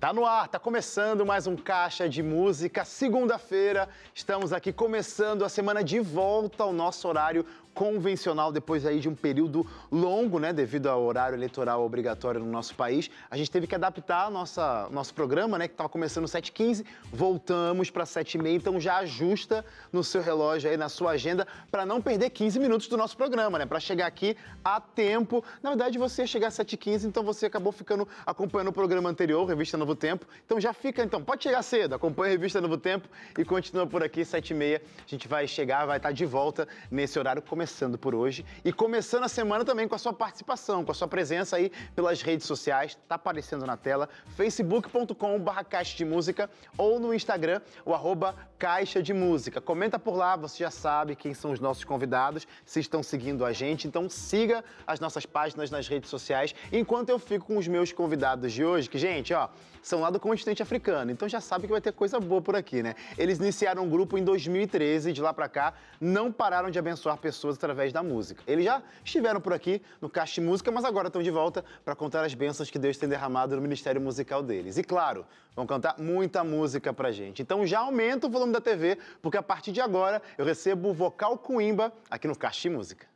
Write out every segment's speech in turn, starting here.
Tá no ar, tá começando mais um Caixa de Música. Segunda-feira, estamos aqui começando a semana de volta ao nosso horário convencional depois aí de um período longo, né, devido ao horário eleitoral obrigatório no nosso país. A gente teve que adaptar nossa nosso programa, né, que estava começando 7h15, voltamos para 7h30, então já ajusta no seu relógio aí, na sua agenda, para não perder 15 minutos do nosso programa, né, para chegar aqui a tempo. Na verdade, você ia chegar às 7h15, então você acabou ficando acompanhando o programa anterior, Revista Novo Tempo. Então já fica, então, pode chegar cedo, acompanha a Revista Novo Tempo e continua por aqui, 7h30. A gente vai chegar, vai estar de volta nesse horário começando por hoje e começando a semana também com a sua participação, com a sua presença aí pelas redes sociais, tá aparecendo na tela, facebook.com.br Caixa de Música ou no Instagram, o arroba Caixa de Música. Comenta por lá, você já sabe quem são os nossos convidados, se estão seguindo a gente, então siga as nossas páginas nas redes sociais, enquanto eu fico com os meus convidados de hoje, que, gente, ó, são lá do continente africano, então já sabe que vai ter coisa boa por aqui, né? Eles iniciaram um grupo em 2013 e de lá para cá não pararam de abençoar pessoas através da música. Eles já estiveram por aqui no Caixa Música, mas agora estão de volta para contar as bênçãos que Deus tem derramado no ministério musical deles. E claro, vão cantar muita música pra gente. Então já aumenta o volume da TV, porque a partir de agora eu recebo o vocal Coimba aqui no Caixa Música.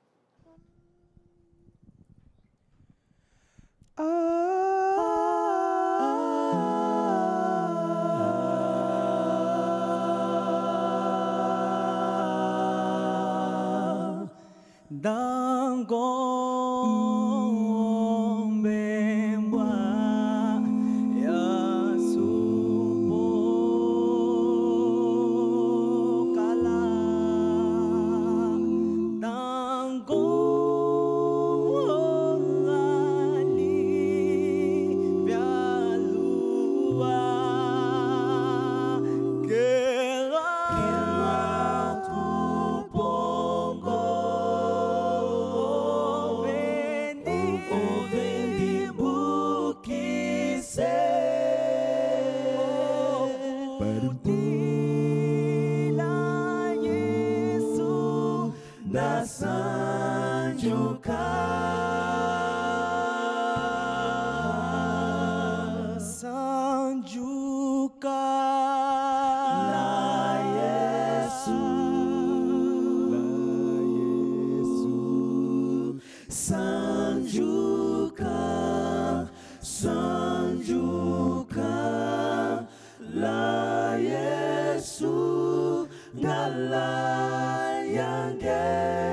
南宫。Yeah.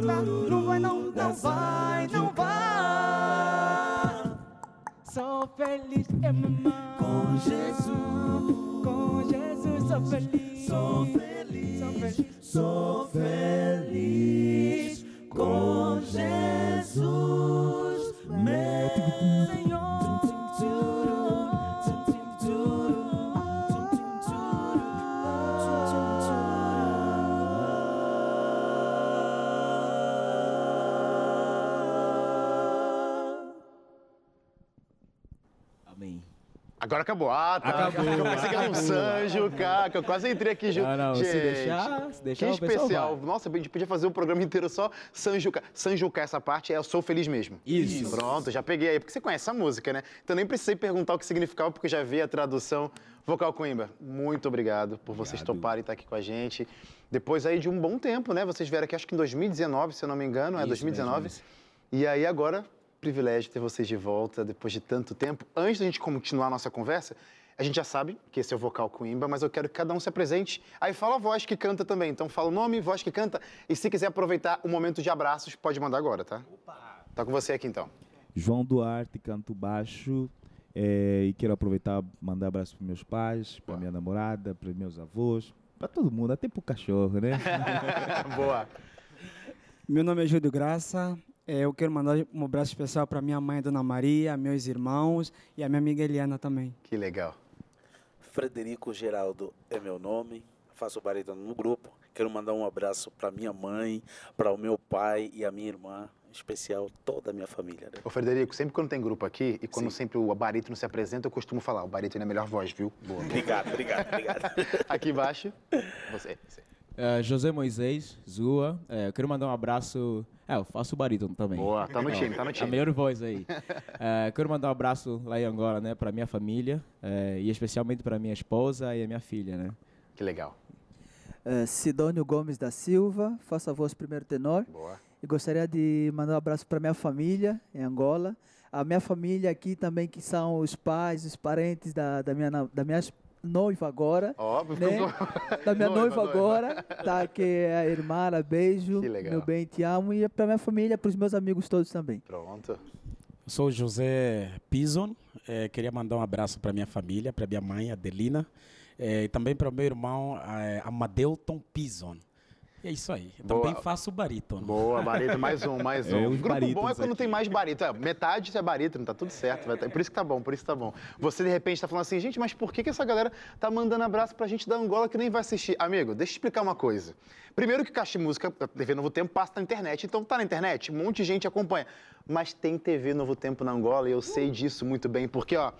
Me faltar. Não vai, não, não vai, Agora acabou. Ah, tá. Acabou, Eu pensei que era um. Sanjo, eu quase entrei aqui junto. Não, não, se Gente, deixar- se deixar, que o pessoal especial. vai. Nossa, a gente podia fazer o programa inteiro só Sanjuca. Sanjuca, essa parte é Eu Sou Feliz Mesmo. Isso. Pronto, já peguei aí, porque você conhece a música, né? Então nem precisei perguntar o que significava, porque já vi a tradução. Vocal Coimbra, muito obrigado por vocês Obrigado. toparem estar aqui com a gente. Depois aí de um bom tempo, né? Vocês vieram aqui, acho que em 2019, se eu não me engano, é Isso 2019. mesmo, E aí agora, privilégio ter vocês de volta depois de tanto tempo. Antes da gente continuar a nossa conversa, a gente já sabe que esse é o Vocal Coimbra, mas eu quero que cada um se apresente. Aí fala a voz que canta também. Então fala o nome, voz que canta. E se quiser aproveitar o momento de abraços, pode mandar agora, tá? Tá com você aqui então. João Duarte, canto baixo. eh, e quero aproveitar mandar abraço para meus pais, para minha namorada, para meus avós, para todo mundo, até para o cachorro, né? Boa. Meu nome é Júlio Graça. Eh, Eu quero mandar um abraço especial para minha mãe, Dona Maria, meus irmãos e a minha amiga Eliana também. Que legal. Frederico Geraldo é meu nome, faço barítono no grupo. Quero mandar um abraço para minha mãe, para o meu pai e a minha irmã, em especial toda a minha família. Né? Ô Frederico, sempre quando tem grupo aqui e quando Sim. sempre o barítono se apresenta, eu costumo falar, o barítono é a melhor voz, viu? Boa. Obrigado, obrigado, obrigado. Aqui embaixo, você. você. É, José Moisés, Zua. É, eu quero mandar um abraço. É, eu faço barítono também. Boa, tá no time, tá no A time. melhor voz aí. É, quero mandar um abraço lá em Angola, né, para minha família é, e especialmente para minha esposa e a minha filha, né. Que legal. Eh, Sidônio Gomes da Silva, faço a voz primeiro tenor. Boa. E gostaria de mandar um abraço para minha família em Angola. A minha família aqui também, que são os pais, os parentes da, da, minha, da minha noiva agora. Óbvio, Né? Da minha Noiva, noiva, noiva. agora, tá? Que é a irmã, ela, beijo. Que legal. Meu bem, te amo. E para minha família, para os meus amigos todos também. Pronto. Eu sou José Pison. eh, queria mandar um abraço para minha família, para minha mãe, Adelina, eh, e também para o meu irmão, eh, Amadeuton Pison. E é isso aí. Eu Boa. também faço barítono. Boa, barítono, mais um, mais É, um. os Grupo bom é quando tem aqui. mais barítono. É, metade é barítono, tá tudo certo. vai tá- Por isso que tá bom, por isso que tá bom. Você, de repente, tá falando assim, gente, mas por que, que essa galera tá mandando abraço pra gente da Angola que nem vai assistir? Amigo, deixa eu explicar uma coisa. Primeiro que Caixa de Música, TV Novo Tempo, passa na internet. Então tá na internet, um monte de gente acompanha. Mas tem TV Novo Tempo na Angola e eu sei disso muito bem, porque, ó,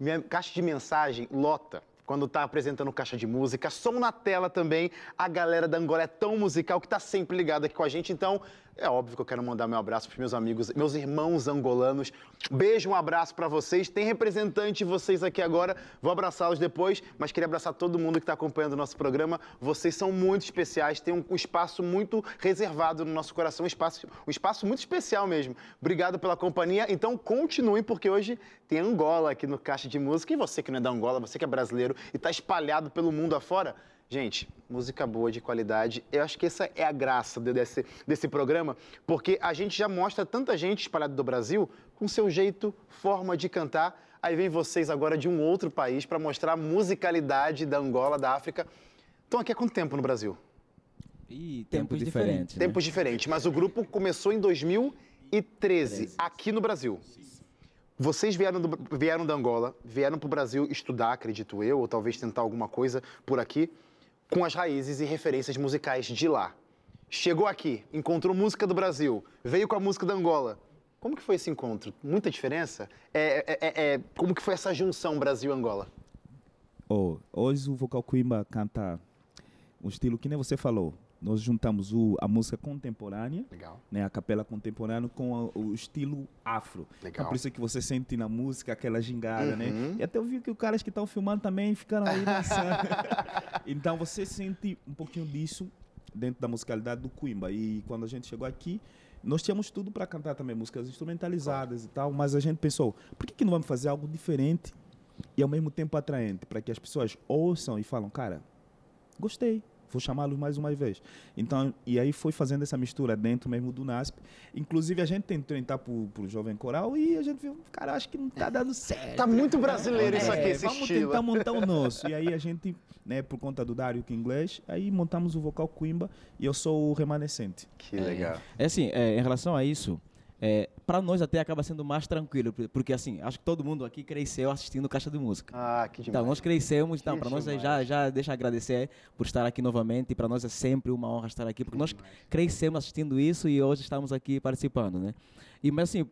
minha caixa de mensagem lota. Quando tá apresentando caixa de música, som na tela também. A galera da Angola é tão musical que tá sempre ligada aqui com a gente. Então, é óbvio que eu quero mandar meu abraço pros meus amigos, meus irmãos angolanos. Beijo, um abraço para vocês. Tem representante de vocês aqui agora. Vou abraçá-los depois, mas queria abraçar todo mundo que está acompanhando o nosso programa. Vocês são muito especiais, tem um, um espaço muito reservado no nosso coração, um espaço, um espaço muito especial mesmo. Obrigado pela companhia. Então, continuem, porque hoje tem Angola aqui no Caixa de Música. E você que não é da Angola, você que é brasileiro e está espalhado pelo mundo afora, Gente, música boa, de qualidade. Eu acho que essa é a graça de- desse, desse programa, porque a gente já mostra tanta gente espalhada do Brasil com seu jeito, forma de cantar. Aí vem vocês agora de um outro país para mostrar a musicalidade da Angola, da África. Estão aqui há quanto tempo no Brasil? E tempos, Tempos diferentes. diferentes. né? Tempos diferentes, mas o grupo começou em 2013, aqui no Brasil. Vocês vieram, do- vieram da Angola, vieram para o Brasil estudar, acredito eu, ou talvez tentar alguma coisa por aqui, com as raízes e referências musicais de lá. Chegou aqui, encontrou música do Brasil, veio com a música da Angola. Como que foi esse encontro? Muita diferença? É, é- é- é- como que foi essa junção Brasil-Angola? Oh, hoje o Vocal Coimbra canta um estilo que nem você falou. Nós juntamos o, a música contemporânea, Legal. né, a capela contemporânea com a- o estilo afro. Legal. Então, por isso que você sente na música aquela gingada, Uhum. né? E até eu vi que os caras que estão filmando também ficaram aí dançando. então você sente um pouquinho disso dentro da musicalidade do Coimbra. E quando a gente chegou aqui, nós tínhamos tudo para cantar também músicas instrumentalizadas e tal, mas a gente pensou, por que, que não vamos fazer algo diferente e ao mesmo tempo atraente, para que as pessoas ouçam e falam, cara, gostei, vou chamá-los mais uma vez. Então, e aí foi fazendo essa mistura dentro mesmo do NASP. Inclusive, a gente tentou entrar pro, pro Jovem Coral e a gente viu, cara, acho que não tá dando certo. Tá muito brasileiro isso aqui, É, esse vamos estilo. tentar montar o nosso. E aí a gente, né, por conta do Dário que é inglês, aí montamos o vocal Coimba e eu sou o remanescente. Que legal. É assim, é, em relação a isso, é, para nós até acaba sendo mais tranquilo, por- porque assim, acho que todo mundo aqui cresceu assistindo Caixa de Música. Ah, que demais. Então, nós crescemos, então, Que para nós é demais. já, já deixa eu agradecer por estar aqui novamente, e para nós é sempre uma honra estar aqui, porque nós crescemos assistindo isso e hoje estamos aqui participando, né? E, mas assim,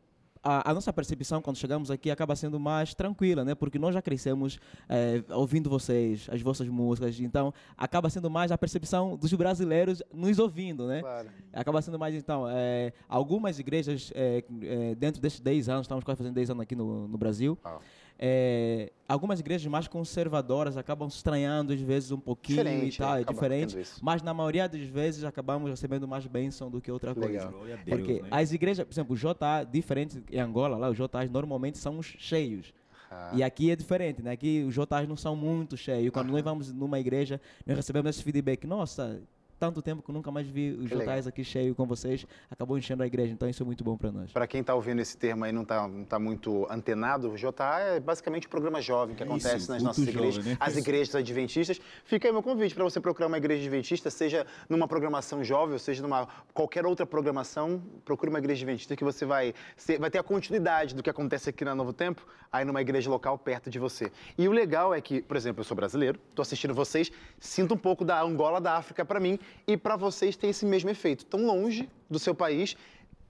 a, a nossa percepção quando chegamos aqui acaba sendo mais tranquila, né? Porque nós já crescemos eh, ouvindo vocês, as vossas músicas, então acaba sendo mais a percepção dos brasileiros nos ouvindo, né? Claro. Acaba sendo mais, então, é, algumas igrejas, é, é, dentro desses 10 anos, estamos quase fazendo 10 anos aqui no, no Brasil. É, algumas igrejas mais conservadoras acabam estranhando, às vezes, um pouquinho Diferente, e tal, é diferente, mas na maioria das vezes acabamos recebendo mais bênção do que outra coisa. Legal. Glória a Deus, Porque né? as igrejas, por exemplo, o JA, diferente em Angola, lá os JAs normalmente são cheios. Ah. E aqui é diferente, né? Aqui os JAs não são muito cheios. Quando nós vamos numa igreja, nós recebemos esse feedback. Nossa, tanto tempo que eu nunca mais vi os. JAs aqui cheios com vocês. Acabou enchendo a igreja. Então isso é muito bom para nós. Para quem está ouvindo esse termo aí e não está não tá muito antenado, o JA é basicamente um programa jovem que Isso, acontece nas culto nossas jovem, igrejas, né? as igrejas adventistas. Fica aí meu convite para você procurar uma igreja adventista, seja numa programação jovem, ou seja numa qualquer outra programação, procure uma igreja adventista que você vai, vai ter a continuidade do que acontece aqui na Novo Tempo, aí numa igreja local perto de você. E o legal é que, por exemplo, eu sou brasileiro, estou assistindo vocês, sinto um pouco da Angola, da África para mim, e para vocês tem esse mesmo efeito. Tão longe do seu país,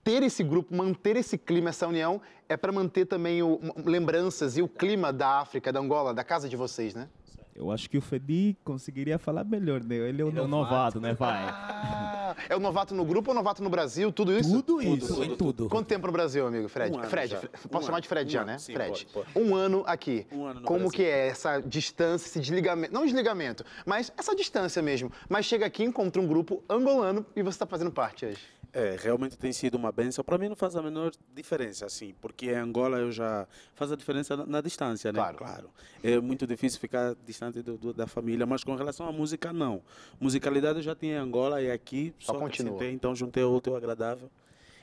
ter esse grupo, manter esse clima, essa união, é para manter também o, lembranças e o clima da África, da Angola, da casa de vocês, né? Eu acho que o Fedi conseguiria falar melhor, né? Ele é o Ele é novato. novato, né, pai? Ah, é o novato no grupo ou novato no Brasil? Tudo isso? Tudo isso. Tudo, tudo. Quanto tempo no Brasil, amigo Fred? Um ano Fred, já. Fre- Um posso chamar ano. de Fred Um já, ano, né? sim, Fred. pode, Um ano aqui. Um ano no Como Brasil. que é essa distância, esse desligamento? Não desligamento, mas essa distância mesmo. Mas chega aqui, encontra um grupo angolano e você está fazendo parte hoje. É, realmente tem sido uma benção. Para mim não faz a menor diferença, assim, porque em Angola eu já faz a diferença na, na distância, né? Claro. É muito difícil ficar distante do- do- da família, mas com relação à música, não. Musicalidade eu já tinha em Angola e aqui Só só, continua. acrescentei, então juntei o ao agradável.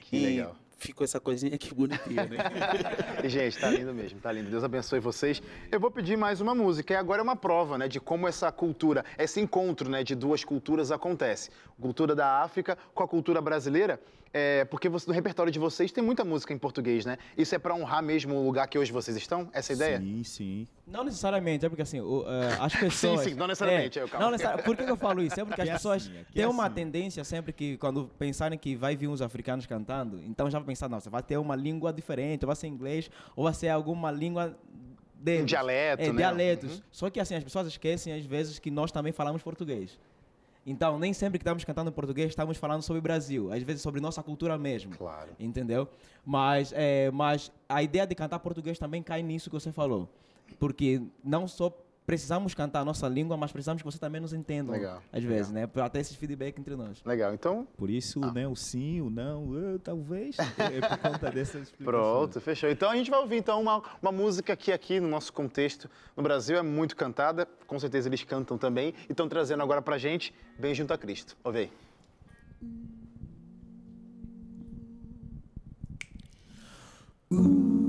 Que e legal. Ficou essa coisinha aqui bonitinha, né? Gente, tá lindo mesmo, tá lindo. Deus abençoe vocês. Eu vou pedir mais uma música. E agora é uma prova, né, de como essa cultura, esse encontro, né, de duas culturas acontece. Cultura da África com a cultura brasileira. É, porque você- no repertório de vocês tem muita música em português, né? Isso é para honrar mesmo o lugar que hoje vocês estão? Essa é ideia? Sim, sim. Não necessariamente, é porque assim, o, eh, as pessoas... sim, não necessariamente, É, eu, calma. não necessari- Por que eu falo isso? É porque as é pessoas assim, aqui têm é uma assim. tendência sempre que, quando pensarem que vai vir uns africanos cantando, então já pensar, nossa, vai ter uma língua diferente, ou vai ser inglês, ou vai ser alguma língua deles. Um dialeto, é, né? dialetos. Só que assim, as pessoas esquecem às vezes que nós também falamos português. Então, nem sempre que estamos cantando em português, estamos falando sobre o Brasil. Às vezes sobre nossa cultura mesmo. Claro. Entendeu? Mas, é, mas a ideia de cantar português também cai nisso que você falou. Porque não só precisamos cantar a nossa língua, mas precisamos que você também nos entenda. Legal, Às vezes, né? Para ter esse feedback entre nós. Legal, então Por isso, Ah. né, o sim, o não, eu, talvez, é por conta dessas explicações. Pronto, fechou. Então a gente vai ouvir então uma, uma música que aqui no nosso contexto no Brasil é muito cantada, com certeza eles cantam também e estão trazendo agora pra gente Bem Junto a Cristo. Ouve aí. Bem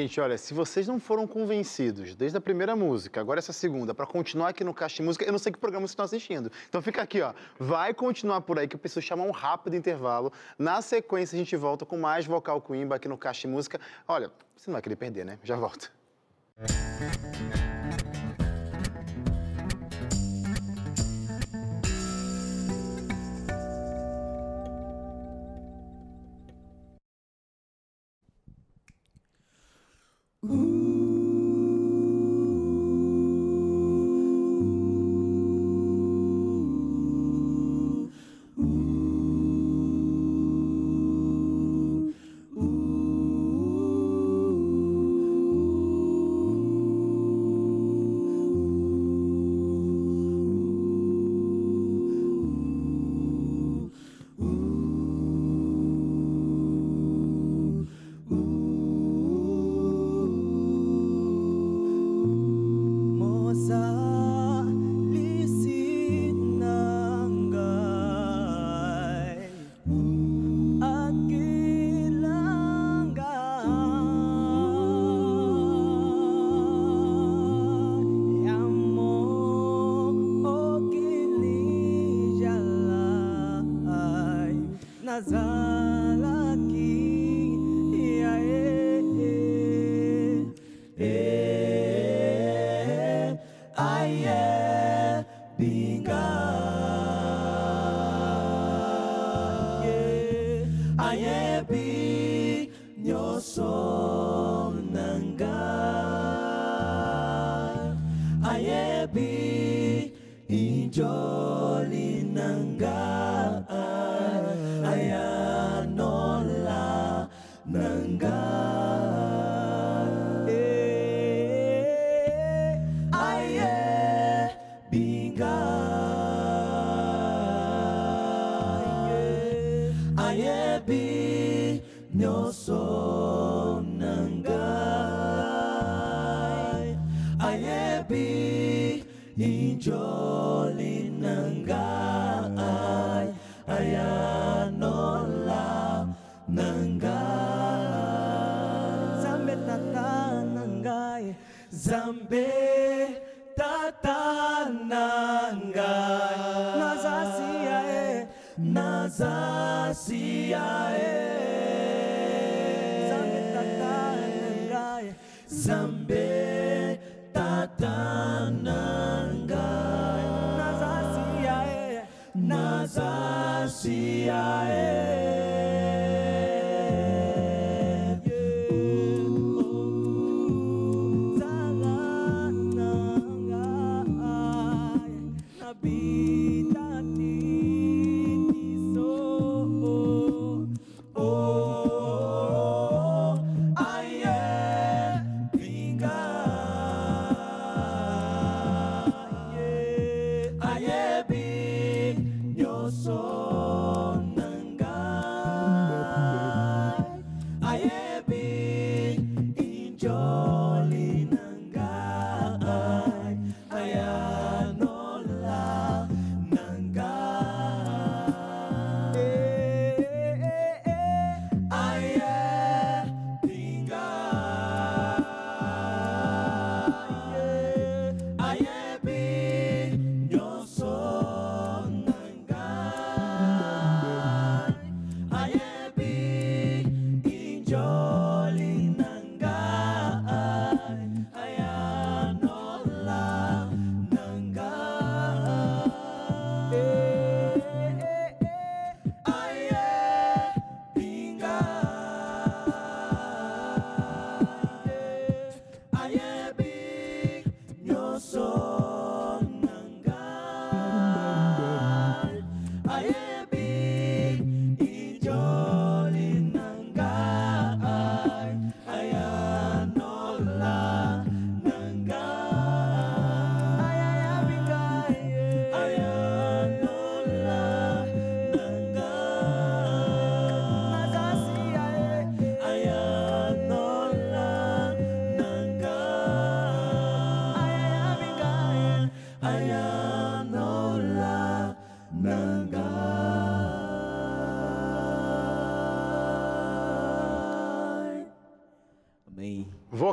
Gente, olha, se vocês não foram convencidos desde a primeira música, agora essa segunda, para continuar aqui no Caixa Música, eu não sei que programa vocês estão assistindo. Então fica aqui, ó. Vai continuar por aí que eu preciso chamar um rápido intervalo. Na sequência a gente volta com mais vocal Coimba aqui no Caixa Música. Olha, você não vai querer perder, né? Já volto. Moza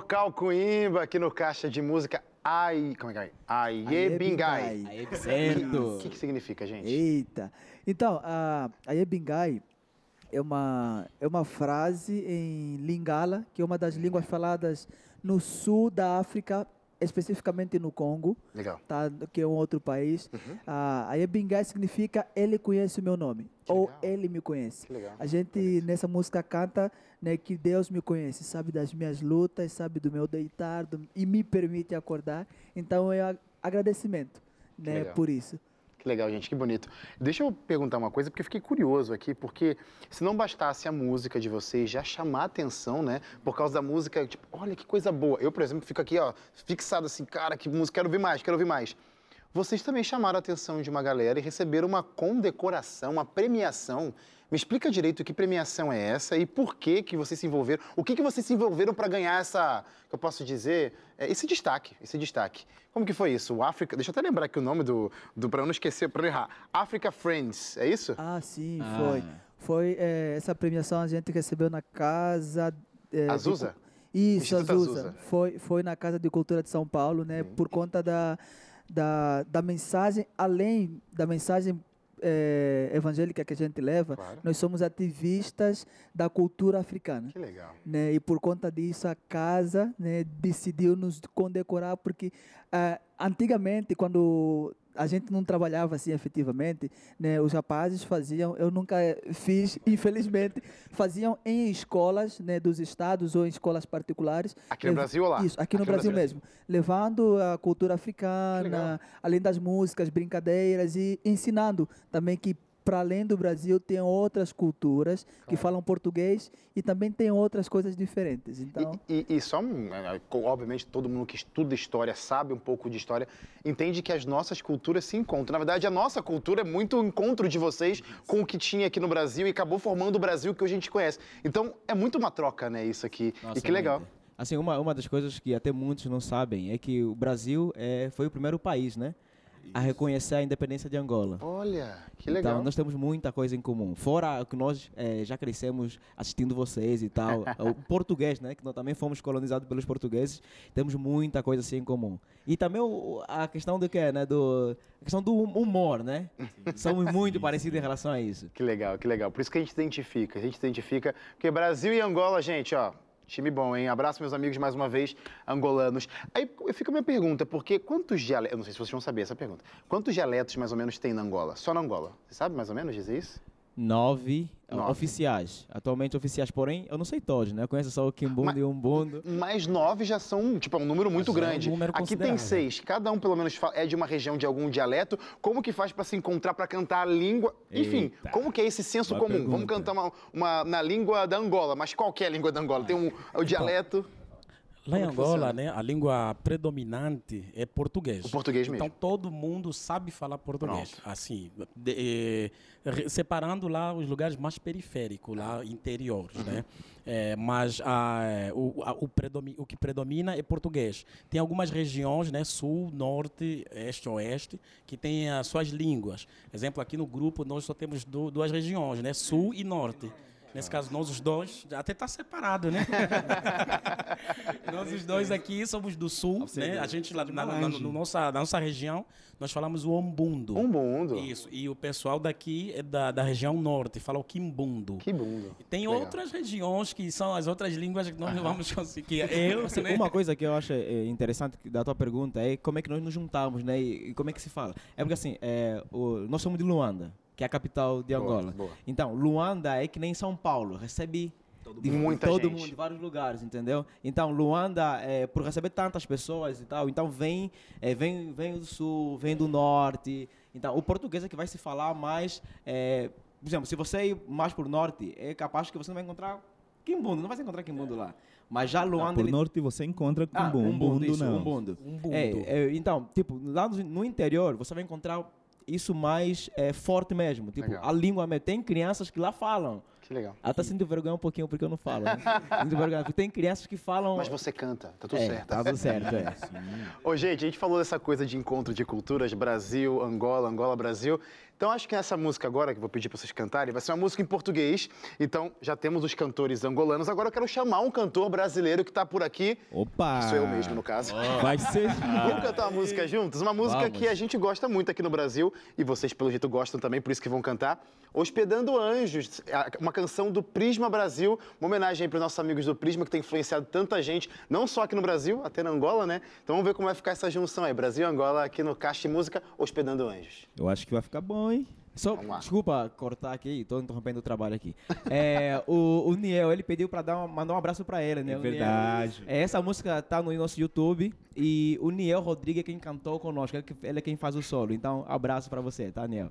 Vocal Coimba aqui no Caixa de Música. Ai, como é que é? Aie Bingai. Aí, O certo. que, que significa, gente? Eita. Então, a Ayebingai é uma, é uma frase em Lingala, que é uma das línguas faladas no sul da África, especificamente no Congo, Legal. tá? que é um outro país. A Ayebingai significa ele conhece o meu nome, Que ou legal. ele me conhece. A gente nessa música canta né, que Deus me conhece, sabe das minhas lutas, sabe do meu deitar do- e me permite acordar. Então é agradecimento né, por isso. Que legal, gente, que bonito. Deixa eu perguntar uma coisa, porque fiquei curioso aqui, porque se não bastasse a música de vocês já chamar atenção, né? Por causa da música, tipo, olha que coisa boa. Eu, por exemplo, fico aqui, ó, fixado assim, cara, que música, quero ouvir mais, quero ouvir mais. Vocês também chamaram a atenção de uma galera e receberam uma condecoração, uma premiação. Me explica direito que premiação é essa e por que que vocês se envolveram, o que que vocês se envolveram para ganhar essa, que eu posso dizer, é, esse destaque, esse destaque. Como que foi isso? O África, deixa eu até lembrar aqui o nome do, do para eu não esquecer, para não errar. Africa Friends, é isso? Ah, sim, Ah. foi. Foi eh, essa premiação a gente recebeu na casa. de Azusa? Isso, Instituto Azusa. Azusa. Foi, foi na Casa de Cultura de São Paulo, né? Por conta da, da, da mensagem, além da mensagem eh, evangélica que a gente leva, Claro. nós somos ativistas da cultura africana. Que legal. né? E por conta disso a casa né, decidiu nos condecorar porque ah, antigamente quando a gente não trabalhava assim efetivamente, né, os rapazes faziam, eu nunca fiz, infelizmente, faziam em escolas né, dos estados ou em escolas particulares. Aqui no Lev- Brasil ou lá? Isso, aqui, no Brasil, mesmo. Levando a cultura africana, além das músicas, brincadeiras e ensinando também que para além do Brasil tem outras culturas que falam português e também tem outras coisas diferentes. Então, E, e- e só, um, é, co- obviamente, todo mundo que estuda história, sabe um pouco de história, entende que as nossas culturas se encontram. Na verdade, a nossa cultura é muito o encontro de vocês com o que tinha aqui no Brasil e acabou formando o Brasil que hoje a gente conhece. Então, é muito uma troca, né, isso aqui. e Nossa, que legal. Assim, uma, uma das coisas que até muitos não sabem é que o Brasil é, foi o primeiro país, né? A reconhecer a independência de Angola. Olha, que legal. Então, nós temos muita coisa em comum. Fora que nós eh, já crescemos assistindo vocês e tal. o português, né? Que nós também fomos colonizados pelos portugueses. Temos muita coisa assim em comum. E também o- a questão do que, né? Do, a questão do hum- humor, né? Somos muito parecidos em relação a isso. Que legal, que legal. Por isso que a gente identifica, a gente identifica. Porque Brasil e Angola, gente, ó, time bom, hein? Abraço, meus amigos, mais uma vez, angolanos. Aí fica a minha pergunta, porque quantos dialetos. Eu não sei se vocês vão saber essa pergunta. Quantos dialetos mais ou menos tem na Angola? Só na Angola? Você sabe mais ou menos dizer isso? Nove, eh, Nove. oficiais. Atualmente oficiais, porém, eu não sei todos, né? Eu conheço só o Kimbundo Mas- e o Umbundo. Mais nove já são, tipo, é um número muito já é um grande. número Aqui tem seis. Cada um, pelo menos, é de uma região de algum dialeto. Como que faz para se encontrar, para cantar a língua? Enfim, Eita. como que é esse senso Boa comum? Vamos pergunta. cantar uma, uma- na língua da Angola, mas qual que é a língua da Angola? Tem um, o dialeto. Lá em Como que Angola, né, a língua predominante é português. O português Então mesmo. todo mundo sabe falar português. Pronto. Assim, de- eh, re- separando lá os lugares mais periféricos, lá interiores, né? Eh, mas a, o, a- o, predomi- o que predomina é português. Tem algumas regiões, né, sul, norte, este, oeste, que têm as suas línguas. Exemplo, aqui no grupo nós só temos du- duas regiões, né, sul e norte. Nesse caso, nós os dois, até está separado, né? nós os dois aqui somos do sul, né? A gente lá na, na- na- no nossa, na nossa região, nós falamos o ombundo. Mundo. Isso, e o pessoal daqui é da, da região norte, fala o quimbundo. Que mundo. Tem Legal. outras regiões que são as outras línguas que nós não vamos conseguir. Eu, Assim, né? Uma coisa que eu acho eh, interessante da tua pergunta é como é que nós nos juntamos, né? E, e como é que se fala? É porque assim, é, o- nós somos de Luanda, que é a capital de Boa, Angola. boa. Então, Luanda é que nem São Paulo, recebe de Muita todo gente. mundo, de vários lugares, entendeu? Então, Luanda, é, por receber tantas pessoas e tal, então vem, é, vem, vem do sul, vem do norte. Então, o português é que vai se falar mais. é, por exemplo, se você ir mais para o norte, é capaz que você não vai encontrar Quimbundo, não vai encontrar Quimbundo lá. Mas já Luanda. Por ele- norte você encontra com ah, um bundo, isso, não. umbundo. Umbundo. É, é, então, tipo, lá no, no interior você vai encontrar isso mais é, forte mesmo. Tipo, Legal. a língua mesmo. Tem crianças que lá falam. Que legal. Ela tá sinto vergonha um pouquinho porque eu não falo. Né? Tem crianças que falam. Mas você canta, tá tudo é, certo. Tá tudo certo, é. Ô, gente, a gente falou dessa coisa de encontro de culturas, Brasil, Angola, Angola, Brasil. Então acho que essa música agora, que eu vou pedir para vocês cantarem, vai ser uma música em português. Então já temos os cantores angolanos. Agora eu quero chamar um cantor brasileiro que está por aqui. Opa! Que sou eu mesmo, no caso. Vai ser. Vamos cantar uma música juntos? Uma música Vamos. que a gente gosta muito aqui no Brasil e vocês, pelo jeito, gostam também, por isso que vão cantar. Hospedando Anjos, uma canção do Prisma Brasil, uma homenagem para os nossos amigos do Prisma, que tem influenciado tanta gente, não só aqui no Brasil, até na Angola, né? Então vamos ver como vai ficar essa junção aí, Brasil e Angola, aqui no Caixa de Música, Hospedando Anjos. Eu acho que vai ficar bom, hein? Só, desculpa cortar aqui, estou interrompendo o trabalho aqui. É, o, o Niel, ele pediu para dar uma- mandar um abraço para ele, né? É O Niel. verdade. É, essa música tá no nosso YouTube e o Niel Rodrigues é quem cantou conosco, ele, que- ele é quem faz o solo. Então, abraço para você, tá, Niel?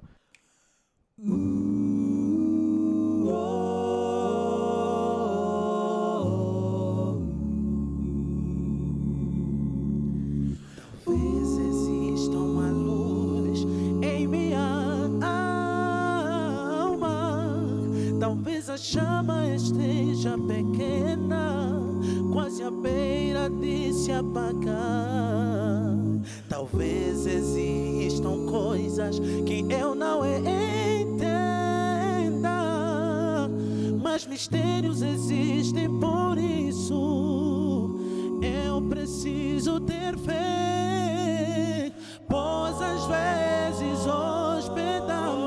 Talvez exista uma luz em minha Talvez a chama esteja pequena, quase à beira de se apagar. Talvez existam coisas que eu não entenda, mas mistérios existem por isso. Eu preciso ter fé, pois às vezes hospedamos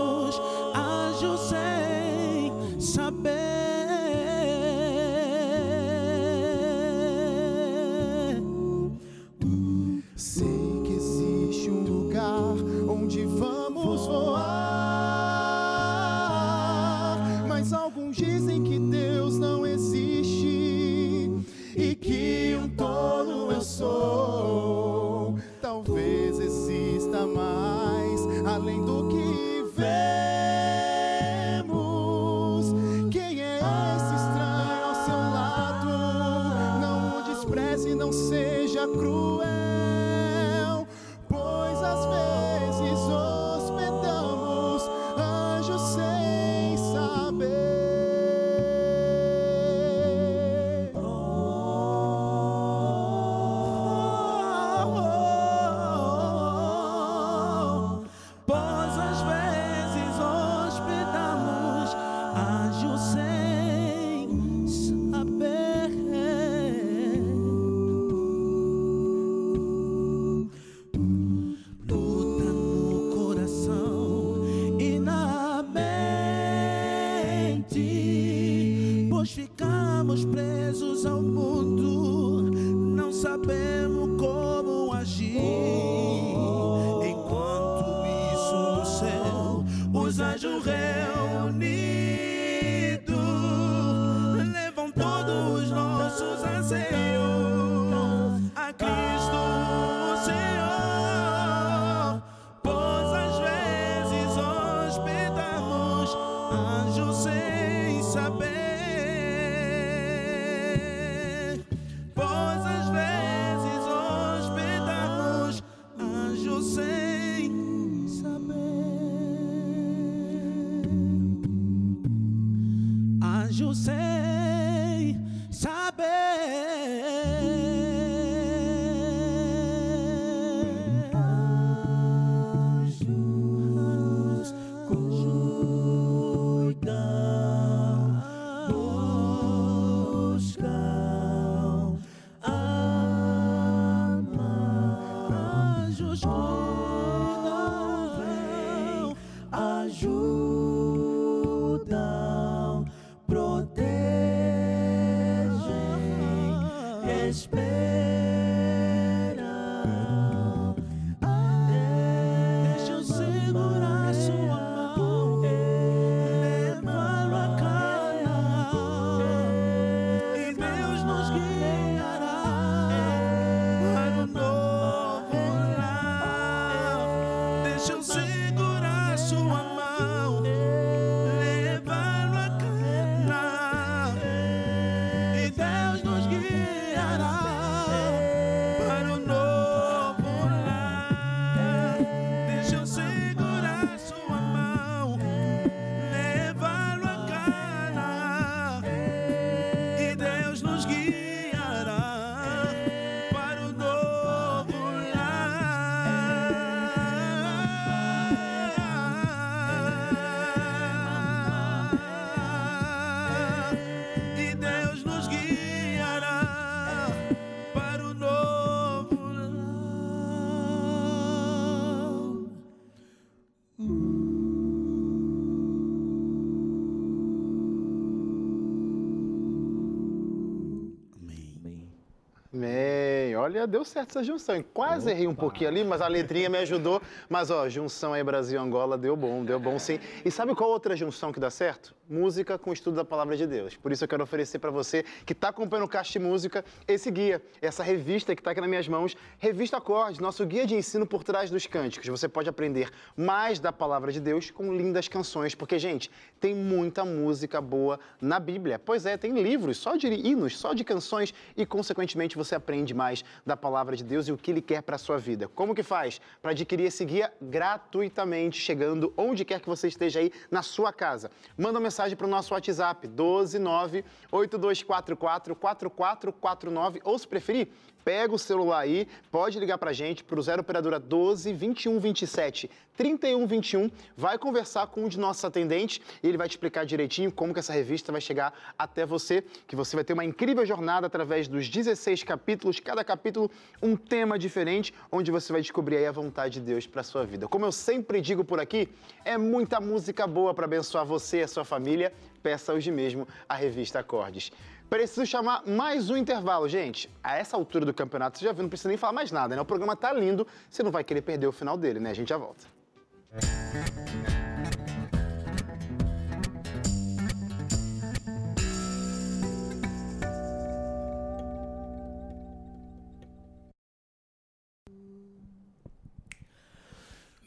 olha, deu certo essa junção. Quase errei um pouquinho ali, mas a letrinha me ajudou. Mas, ó, junção aí Brasil-Angola deu bom, deu bom sim. E sabe qual outra junção que dá certo? Música com estudo da palavra de Deus. Por isso eu quero oferecer para você que está acompanhando o Caixa de Música esse guia, essa revista que está aqui nas minhas mãos, Revista Acordes, nosso guia de ensino por trás dos cânticos. Você pode aprender mais da palavra de Deus com lindas canções, porque, gente, tem muita música boa na Bíblia. Pois é, tem livros só de hinos, só de canções e, consequentemente, você aprende mais da palavra de Deus e o que Ele quer para a sua vida. Como que faz? Para adquirir esse guia gratuitamente, chegando onde quer que você esteja aí na sua casa. Manda uma mensagem para o nosso WhatsApp, 12982444449 ou, se preferir, pega o celular aí, pode ligar para a gente para o 0 operadora 12 21 27 31 21, vai conversar com um de nossos atendentes e ele vai te explicar direitinho como que essa revista vai chegar até você, que você vai ter uma incrível jornada através dos 16 capítulos, cada capítulo um tema diferente, onde você vai descobrir aí a vontade de Deus para sua vida. Como eu sempre digo por aqui, é muita música boa para abençoar você e a sua família. Peça hoje mesmo a revista Acordes. Preciso chamar mais um intervalo, gente. A essa altura do campeonato, você já viu, não precisa nem falar mais nada, né? O programa tá lindo, você não vai querer perder o final dele, né? A gente já volta.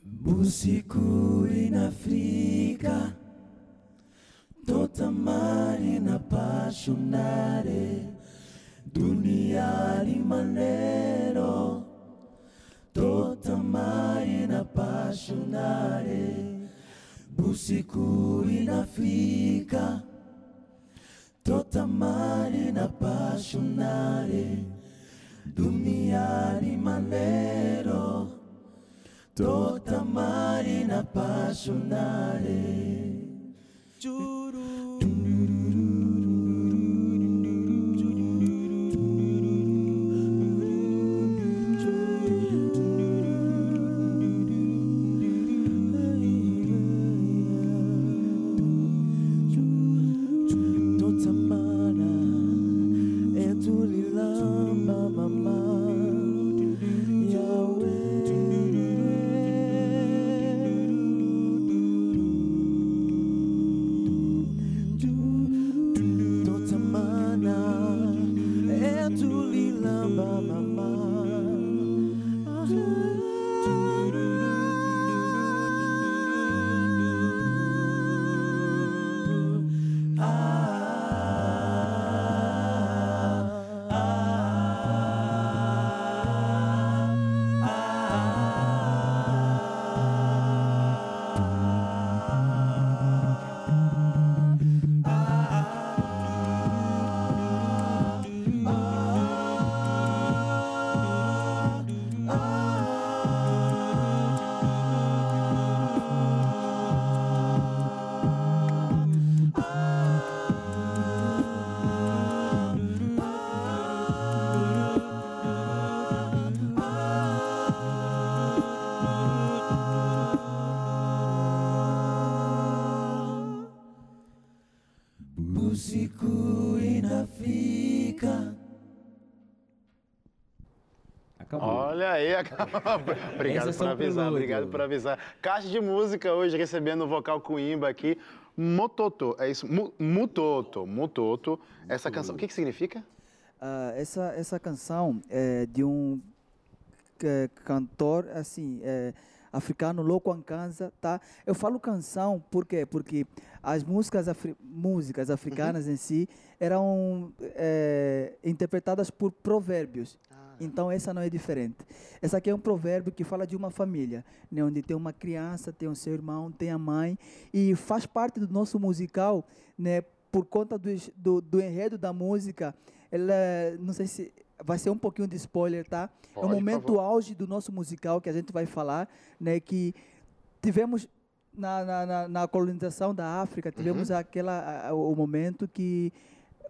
Busiku inafika totamani na apaixonare duniani manero totamani na apaixonare busiku inafika. Totamani na apaixonare duniani manero totamani na apaixonare Totamana aí, obrigado é por avisar, prelúdio. obrigado por avisar. Caixa de música hoje recebendo o vocal Coimba aqui. Mototo, é isso? Mu- Mutoto, Mutoto. Essa canção, o que que significa? Ah, essa, essa canção é de um eh, cantor assim eh, africano Loco Ankanza, tá? Eu falo canção por quê? Porque as músicas, afri músicas africanas em si eram eh, interpretadas por provérbios. Então essa não é diferente. Essa aqui é um provérbio que fala de uma família, né, onde tem uma criança, tem o seu irmão, tem a mãe e faz parte do nosso musical, né, por conta dos- do, do enredo da música. Ela, não sei se vai ser um pouquinho de spoiler, tá? é Pode, o por momento auge do nosso musical que a gente vai falar, né, que tivemos na, na, na- colonização da África, tivemos aquela a- a- o momento que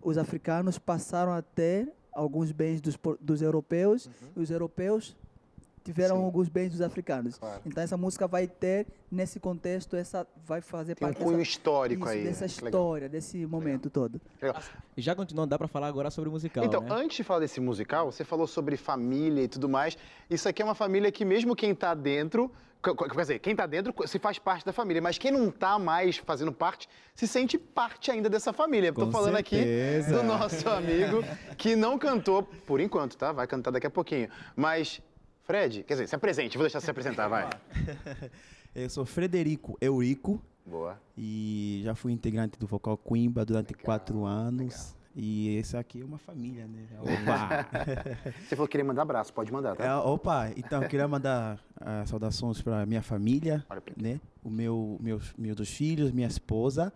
os africanos passaram a ter alguns bens dos, dos europeus, e os europeus tiveram Sim. alguns bens dos africanos. Claro. Então essa música vai ter nesse contexto essa vai fazer Tem um parte cunho dessa, histórico isso, aí. dessa? Que legal. história, desse momento todo. Legal. Já continuando, dá para falar agora sobre o musical, Então, né? antes de falar desse musical, você falou sobre família e tudo mais. Isso aqui é uma família que mesmo quem tá dentro, qu- qu- quer dizer, quem tá dentro se faz parte da família, mas quem não tá mais fazendo parte, se sente parte ainda dessa família. Estou falando certeza. aqui do nosso amigo que não cantou por enquanto, tá? Vai cantar daqui a pouquinho. Mas Fred, quer dizer, se apresente, vou deixar você se apresentar, vai. Eu sou Frederico Eurico Boa. e já fui integrante do Vocal Coimba durante quatro anos. E esse aqui é uma família, né? Opa! Você falou que queria mandar abraço, pode mandar, tá? É, opa, então eu queria mandar ah, saudações para minha família, né? O meu, meus, meus dois filhos, minha esposa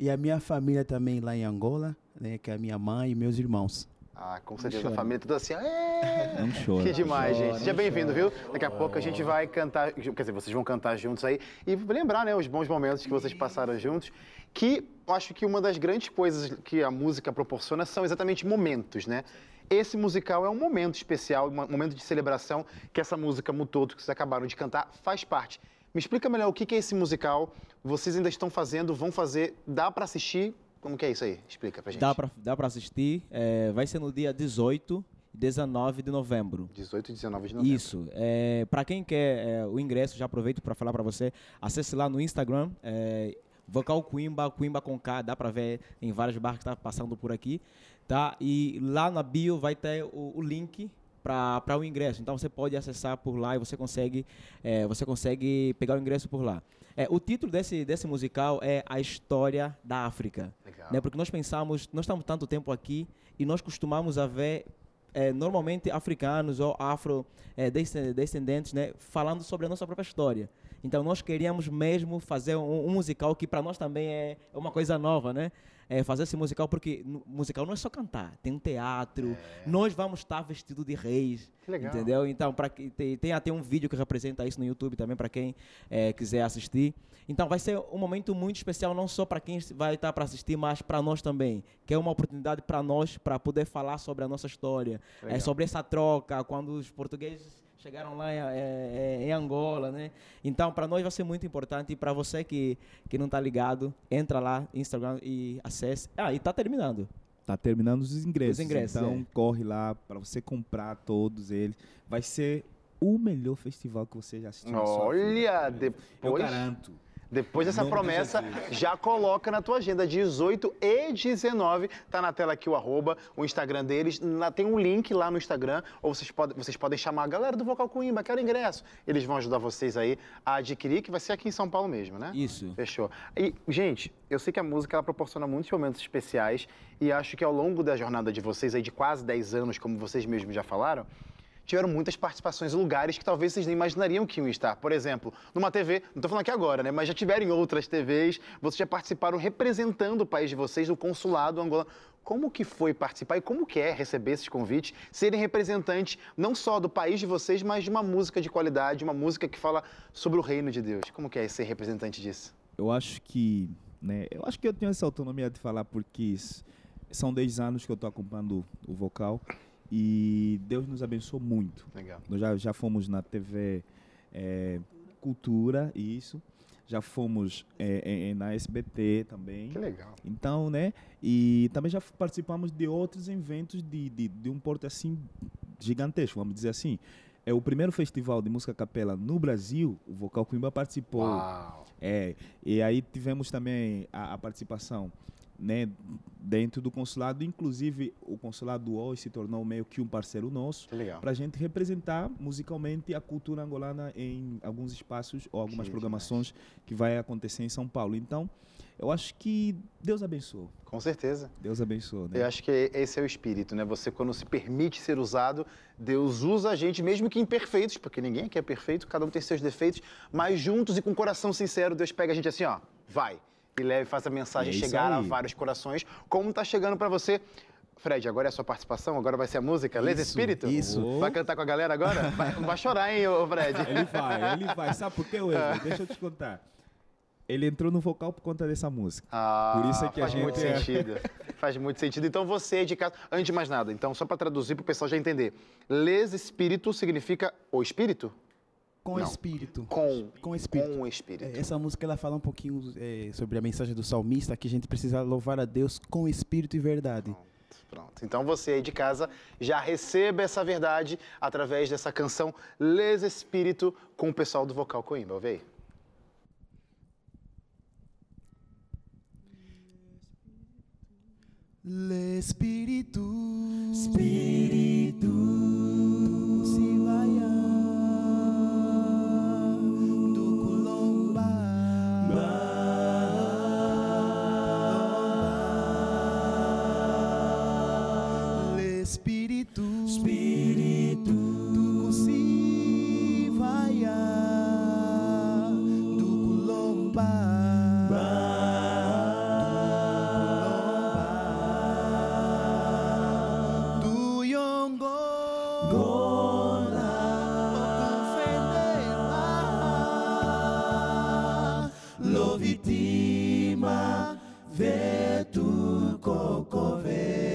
e a minha família também lá em Angola, né? Que é a minha mãe e meus irmãos. Ah, com certeza a família toda assim, "Aê!" Não chora. Que demais, chora, gente. Seja bem-vindo, viu? Daqui a pouco a gente vai cantar, quer dizer, vocês vão cantar juntos aí e lembrar, né, os bons momentos que vocês passaram juntos, que eu acho que uma das grandes coisas que a música proporciona são exatamente momentos, né? Esse musical é um momento especial, um momento de celebração que essa música Mutoto que vocês acabaram de cantar faz parte. Me explica melhor o que é esse musical, vocês ainda estão fazendo, vão fazer, dá pra assistir? Como que é isso aí? Explica pra gente. Dá para dá pra assistir. é, vai ser no dia 18 e 19 de novembro. 18 e 19 de novembro. Isso. É, para quem quer é, o ingresso, já aproveito para falar para você, acesse lá no Instagram, é, Vocal Coimba, Coimba com K, dá para ver em vários bares que tá passando por aqui, tá? E lá na bio vai ter o, o link para o ingresso. Então você pode acessar por lá e você consegue, é, você consegue pegar o ingresso por lá. É, o título desse, desse musical é A História da África. Legal. Né? Porque nós pensamos, nós estamos tanto tempo aqui e nós costumamos a ver é, normalmente africanos ou afro-descendentes né, falando sobre a nossa própria história. Então nós queríamos mesmo fazer um, um musical que para nós também é é uma coisa nova, né? É fazer esse musical porque musical não é só cantar, tem um teatro. Nós vamos estar vestidos de reis, Que legal. entendeu? Então que tem, tem até um vídeo que representa isso no YouTube também para quem é, quiser assistir. Então vai ser um momento muito especial não só para quem vai estar para assistir, mas para nós também, que é uma oportunidade para nós para poder falar sobre a nossa história, é, sobre essa troca quando os portugueses chegaram lá em, é, é, em Angola, né? Então, para nós vai ser muito importante e para você que, que não está ligado, entra lá Instagram e acesse. Ah, e tá terminando. Tá terminando os ingressos. Os ingressos, Então é. corre lá para você comprar todos eles. Vai ser o melhor festival que você já assistiu. na sua vida. Olha, Eu depois, garanto. Depois dessa Nome promessa, já coloca na tua agenda, 18 e 19. Tá na tela aqui o arroba, o Instagram deles. Lá tem um link lá no Instagram, ou vocês podem, vocês podem chamar a galera do Vocal Coimba, quero ingresso. Eles vão ajudar vocês aí a adquirir, que vai ser aqui em São Paulo mesmo, né? Isso. Fechou. E, gente, eu sei que a música ela proporciona muitos momentos especiais e acho que ao longo da jornada de vocês, aí de quase 10 anos, como vocês mesmos já falaram, tiveram muitas participações em lugares que talvez vocês nem imaginariam que iam estar. Por exemplo, numa TV, não estou falando aqui agora, né? Mas já tiveram em outras TVs, vocês já participaram representando o país de vocês, o consulado angolano. Como que foi participar e como que é receber esses convites, serem representantes não só do país de vocês, mas de uma música de qualidade, uma música que fala sobre o reino de Deus? Como que é ser representante disso? Eu acho que, né, eu acho que eu tenho essa autonomia de falar porque são 10 anos que eu estou acompanhando o vocal e Deus nos abençoou muito. Legal. Nós já, já fomos na TV eh, Cultura, isso. Já fomos eh, eh, na SBT também. Que legal. Então, né? E também já participamos de outros eventos de, de, de um porte assim gigantesco, vamos dizer assim. É o primeiro festival de música capela no Brasil, o Vocal Coimba participou. Uau. É, e aí tivemos também a, a participação né, dentro do consulado, inclusive o consulado hoje se tornou meio que um parceiro nosso para a gente representar musicalmente a cultura angolana em alguns espaços ou algumas Que programações que vai acontecer em São Paulo. Então, eu acho que Deus abençoou. Com certeza. Deus abençoou, né? Eu acho que esse é o espírito, né? Você, quando se permite ser usado, Deus usa a gente, mesmo que imperfeitos, porque ninguém aqui é perfeito, cada um tem seus defeitos, mas juntos e com coração sincero, Deus pega a gente assim, ó, vai, e leva e faz a mensagem É chegar a aí. vários corações, como tá chegando para você. Fred, agora é a sua participação, agora vai ser a música, Isso, Espírito? isso. Vai cantar com a galera agora? Vai, vai chorar, hein, ô Fred? Ele vai, ele vai. Sabe por quê, Wesley? Deixa eu te contar. Ele entrou no vocal por conta dessa música. Ah, Por isso é que a faz muito gente é- sentido. Faz muito sentido. Então você de casa, antes de mais nada, então só para traduzir para o pessoal já entender, les espírito significa o espírito? Com Não. espírito. Com, Com espírito. com o espírito. É, Essa música ela fala um pouquinho é, sobre a mensagem do salmista, que a gente precisa louvar a Deus com espírito e verdade. Pronto. Então você aí de casa já receba essa verdade através dessa canção Les Espírito com o pessoal do Vocal Coimbra. Ouve aí. L'Espíritu, Espíritu, Lo vitima Vetu Kokove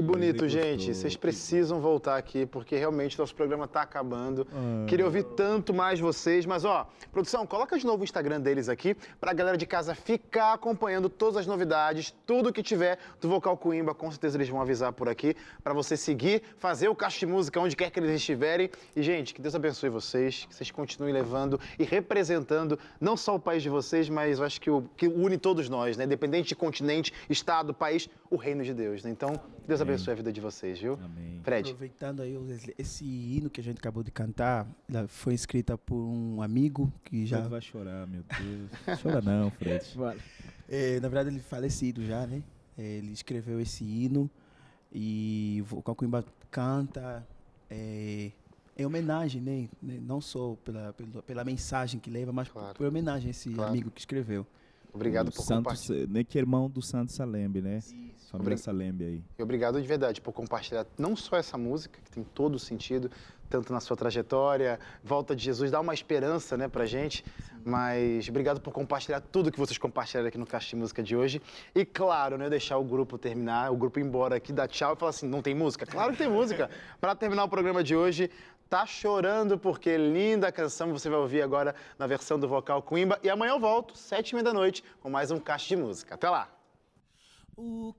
Que bonito, gente. Vocês precisam voltar aqui, porque realmente nosso programa está acabando. Queria ouvir tanto mais vocês, mas ó, produção, coloca de novo o Instagram deles aqui para a galera de casa ficar acompanhando todas as novidades, tudo que tiver do Vocal Coimba, com certeza eles vão avisar por aqui para você seguir, fazer o caixa de música onde quer que eles estiverem. E gente, que Deus abençoe vocês, que vocês continuem levando e representando não só o país de vocês, mas eu acho que o que une todos nós, né? Independente de continente, estado, país, o reino de Deus, né? Então, Deus Amém. abençoe a vida de vocês, viu? Amém. Fred. Aproveitando aí, esse- esse hino que a gente acabou de cantar, foi escrita por um amigo que já. Já vai chorar, meu Deus. Chora não, Fred. É, na verdade, ele é falecido já, né? É, ele escreveu esse hino e o Cacuimba canta é, em homenagem, né? né, Não só pela, pela, pela mensagem que leva, mas Claro. por homenagem a esse Claro. amigo que escreveu. Obrigado O por Santos, compartilhar. né, que é irmão do Santos Salembe, né? Família Obri- Salembe aí. E obrigado de verdade por compartilhar não só essa música, que tem todo o sentido, tanto na sua trajetória, Volta de Jesus, dá uma esperança né, pra gente, mas obrigado por compartilhar tudo que vocês compartilharam aqui no Caixa de Música de hoje. E claro, né, deixar o grupo terminar, o grupo ir embora aqui, dar tchau e falar assim, não tem música? Claro que tem música. Para terminar o programa de hoje, Tá Chorando Porque Linda Canção, você vai ouvir agora na versão do vocal Coimba. E amanhã eu volto, sete e meia da noite, com mais um Caixa de Música. Até lá! O